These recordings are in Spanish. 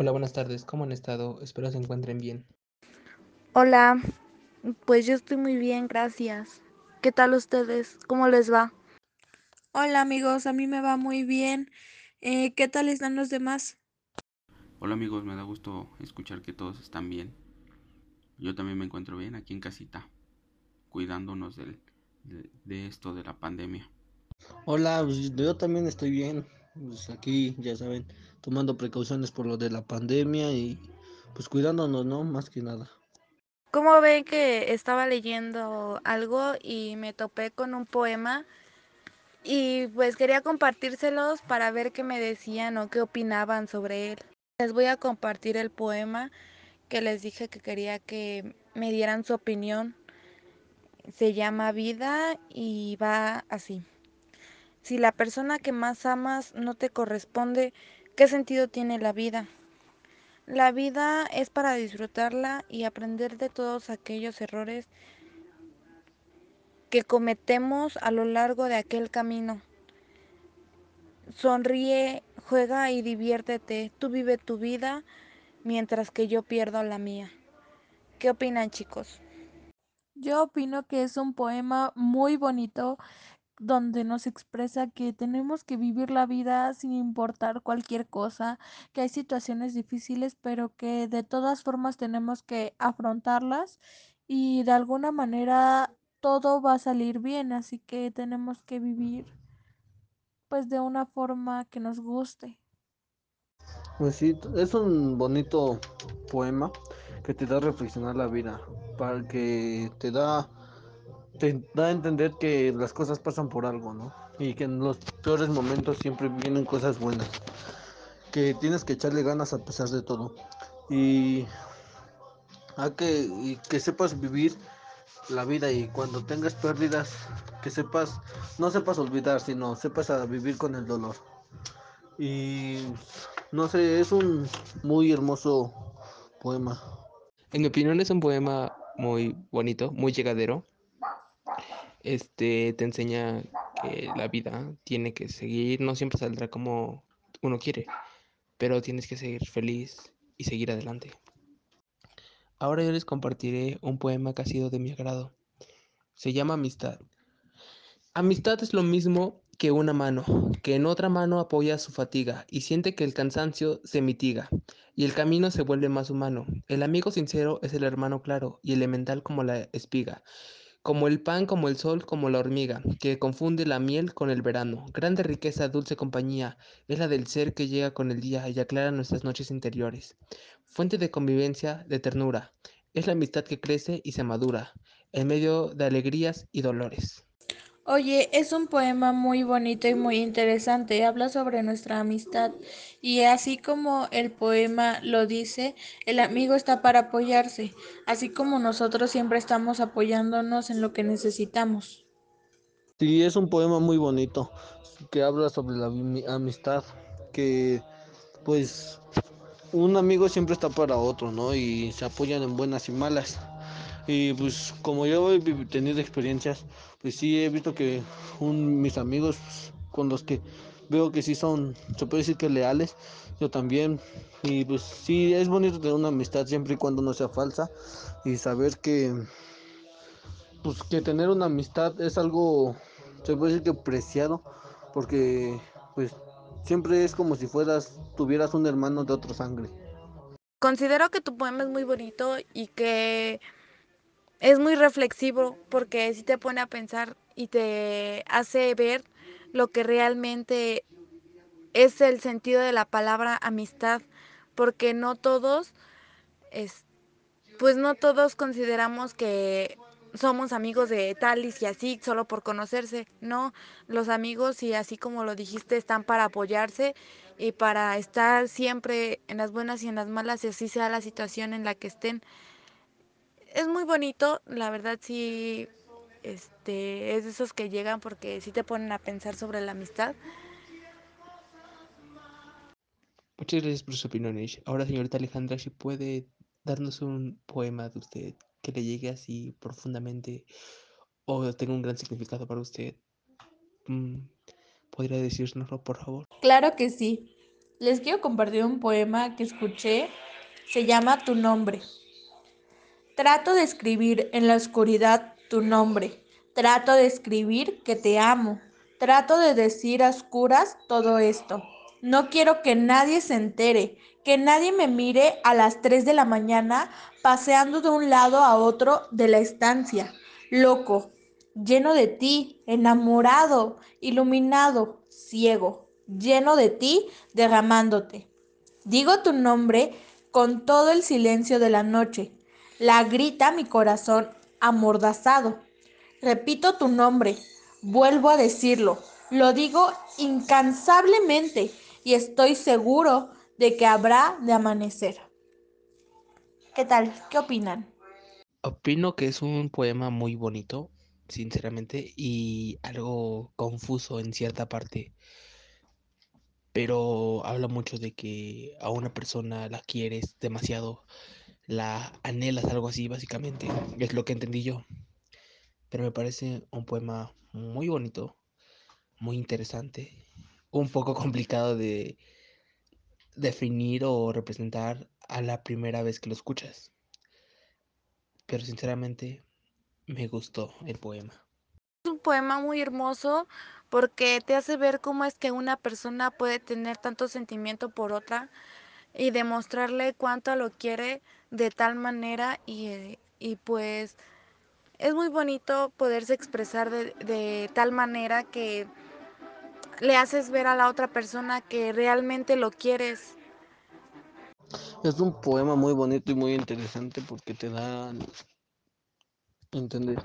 Hola, buenas tardes. ¿Cómo han estado? Espero se encuentren bien. Hola, pues yo estoy muy bien, gracias. ¿Qué tal ustedes? ¿Cómo les va? Hola amigos, a mí me va muy bien. Eh, ¿Qué tal están los demás? Hola amigos, me da gusto escuchar que todos están bien. Yo también me encuentro bien aquí en casita, cuidándonos del, de, de esto de la pandemia. Hola, pues, yo también estoy bien. Pues aquí, ya saben, tomando precauciones por lo de la pandemia y pues cuidándonos, ¿no? Más que nada. ¿Cómo ven que estaba leyendo algo y me topé con un poema? Y pues quería compartírselos para ver qué me decían o qué opinaban sobre él. Les voy a compartir el poema que les dije que quería que me dieran su opinión. Se llama Vida y va así. Si la persona que más amas no te corresponde, ¿qué sentido tiene la vida? La vida es para disfrutarla y aprender de todos aquellos errores que cometemos a lo largo de aquel camino. Sonríe, juega y diviértete. Tú vive tu vida mientras que yo pierdo la mía. ¿Qué opinan chicos? Yo opino que es un poema muy bonito donde nos expresa que tenemos que vivir la vida sin importar cualquier cosa, que hay situaciones difíciles, pero que de todas formas tenemos que afrontarlas y de alguna manera todo va a salir bien, así que tenemos que vivir pues de una forma que nos guste. Pues sí, es un bonito poema que te da a reflexionar la vida, para que te da, te da a entender que las cosas pasan por algo, ¿no? Y que en los peores momentos siempre vienen cosas buenas, que tienes que echarle ganas a pesar de todo. Y a que, que sepas vivir la vida y cuando tengas pérdidas, que sepas, no sepas olvidar, sino sepas a vivir con el dolor. Y no sé, es un muy hermoso poema. En mi opinión es un poema muy bonito, muy llegadero. Este te enseña que la vida tiene que seguir, no siempre saldrá como uno quiere, pero tienes que seguir feliz y seguir adelante. Ahora yo les compartiré un poema que ha sido de mi agrado. Se llama Amistad. Amistad es lo mismo que una mano, que en otra mano apoya su fatiga y siente que el cansancio se mitiga y el camino se vuelve más humano. El amigo sincero es el hermano claro y elemental como la espiga, como el pan, como el sol, como la hormiga, que confunde la miel con el verano. Grande riqueza, dulce compañía, es la del ser que llega con el día y aclara nuestras noches interiores. Fuente de convivencia, de ternura, es la amistad que crece y se madura, en medio de alegrías y dolores. Oye, es un poema muy bonito y muy interesante. Habla sobre nuestra amistad y así como el poema lo dice, el amigo está para apoyarse, así como nosotros siempre estamos apoyándonos en lo que necesitamos. Sí, es un poema muy bonito que habla sobre la ami- amistad, que pues un amigo siempre está para otro, ¿no? Y se apoyan en buenas y malas. Y pues como yo he tenido experiencias, pues sí he visto que un, mis amigos pues, con los que veo que sí son, se puede decir que leales, yo también. Y pues sí, es bonito tener una amistad siempre y cuando no sea falsa y saber que pues que tener una amistad es algo, se puede decir que preciado, porque pues siempre es como si fueras, tuvieras un hermano de otra sangre. Considero que tu poema es muy bonito y que es muy reflexivo porque sí te pone a pensar y te hace ver lo que realmente es el sentido de la palabra amistad, porque no todos, es, pues no todos consideramos que somos amigos de tal y así solo por conocerse, no, los amigos y así como lo dijiste están para apoyarse y para estar siempre en las buenas y en las malas y así sea la situación en la que estén. Es muy bonito, la verdad sí, este, es de esos que llegan porque sí te ponen a pensar sobre la amistad. Muchas gracias por sus opiniones. Ahora, señorita Alejandra, si puede darnos un poema de usted que le llegue así profundamente o tenga un gran significado para usted. Mm, ¿Podría decírnoslo, por favor? Claro que sí. Les quiero compartir un poema que escuché. Se llama Tu nombre. Trato de escribir en la oscuridad tu nombre. Trato de escribir que te amo. Trato de decir a oscuras todo esto. No quiero que nadie se entere, que nadie me mire a las 3 de la mañana paseando de un lado a otro de la estancia, loco, lleno de ti, enamorado, iluminado, ciego, lleno de ti, derramándote. Digo tu nombre con todo el silencio de la noche. La grita mi corazón amordazado. Repito tu nombre, vuelvo a decirlo, lo digo incansablemente y estoy seguro de que habrá de amanecer. ¿Qué tal? ¿Qué opinan? Opino que es un poema muy bonito, sinceramente, y algo confuso en cierta parte. Pero habla mucho de que a una persona la quieres demasiado, la anhelas, algo así, básicamente. Es lo que entendí yo. Pero me parece un poema muy bonito, muy interesante, un poco complicado de definir o representar a la primera vez que lo escuchas. Pero sinceramente me gustó el poema. Es un poema muy hermoso porque te hace ver cómo es que una persona puede tener tanto sentimiento por otra y demostrarle cuánto lo quiere de tal manera y, y pues es muy bonito poderse expresar de, de, tal manera que le haces ver a la otra persona que realmente lo quieres. Es un poema muy bonito y muy interesante porque te da entender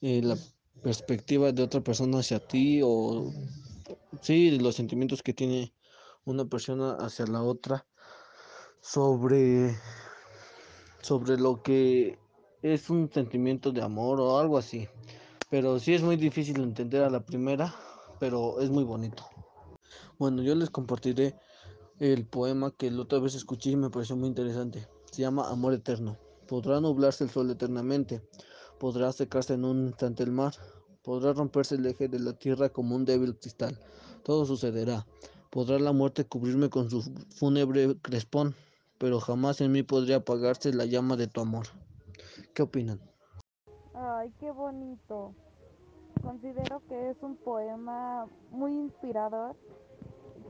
eh, la perspectiva de otra persona hacia ti o sí, los sentimientos que tiene una persona hacia la otra sobre sobre lo que es un sentimiento de amor o algo así. Pero sí es muy difícil entender a la primera, pero es muy bonito. Bueno, yo les compartiré el poema que la otra vez escuché y me pareció muy interesante. Se llama Amor Eterno. Podrá nublarse el sol eternamente, podrá secarse en un instante el mar, podrá romperse el eje de la tierra como un débil cristal. Todo sucederá. Podrá la muerte cubrirme con su fúnebre crespón, pero jamás en mí podría apagarse la llama de tu amor. ¿Qué opinan? Ay, qué bonito. Considero que es un poema muy inspirador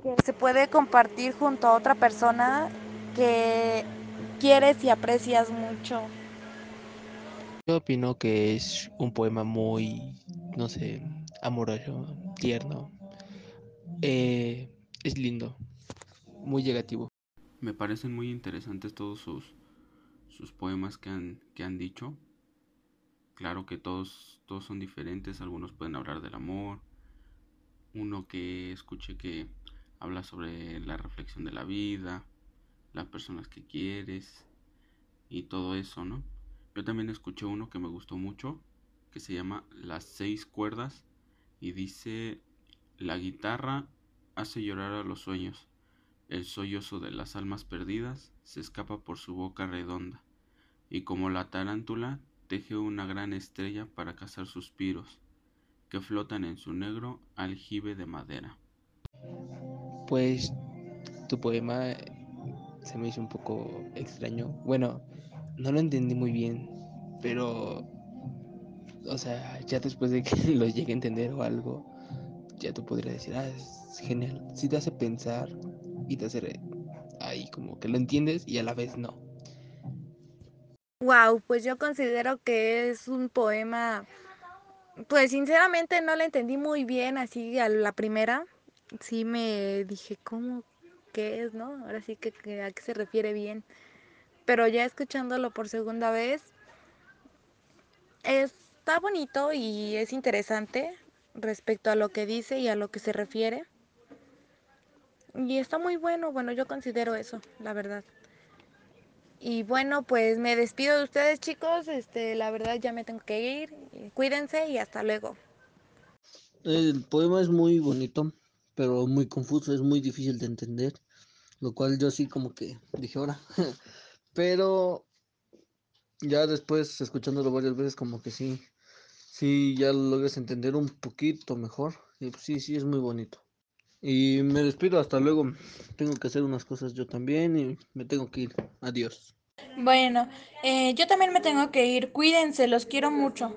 que se puede compartir junto a otra persona que quieres y aprecias mucho. Yo opino que es un poema muy, no sé, amoroso, tierno. Eh, es lindo, muy llegativo. Me parecen muy interesantes todos sus, sus poemas que han, que han dicho. Claro que todos, todos son diferentes, algunos pueden hablar del amor. Uno que escuché que habla sobre la reflexión de la vida, las personas que quieres y todo eso, ¿no? Yo también escuché uno que me gustó mucho, que se llama Las seis cuerdas y dice, la guitarra hace llorar a los sueños, el sollozo de las almas perdidas se escapa por su boca redonda, y como la tarántula teje una gran estrella para cazar suspiros, que flotan en su negro aljibe de madera. Pues tu poema se me hizo un poco extraño. Bueno, no lo entendí muy bien, pero, o sea, ya después de que lo llegue a entender o algo, ya tú podrías decir, ah, es genial. Sí te hace pensar y te hace ahí como que lo entiendes y a la vez no. Wow, pues yo considero que es un poema, pues sinceramente no lo entendí muy bien así a la primera. Sí me dije, ¿cómo? ¿Qué es, no? Ahora sí que, que a qué se refiere bien. Pero ya escuchándolo por segunda vez, está bonito y es interesante respecto a lo que dice y a lo que se refiere. Y está muy bueno, bueno, yo considero eso, la verdad. Y bueno, pues me despido de ustedes, chicos. Este, la verdad ya me tengo que ir. Cuídense y hasta luego. El poema es muy bonito, pero muy confuso, es muy difícil de entender, lo cual yo sí como que dije ahora. pero ya después escuchándolo varias veces como que sí, sí ya lo logras entender un poquito mejor. Y pues sí, sí es muy bonito. Y me despido, hasta luego. Tengo que hacer unas cosas yo también y me tengo que ir. Adiós. Bueno, eh, yo también me tengo que ir. Cuídense, los quiero mucho.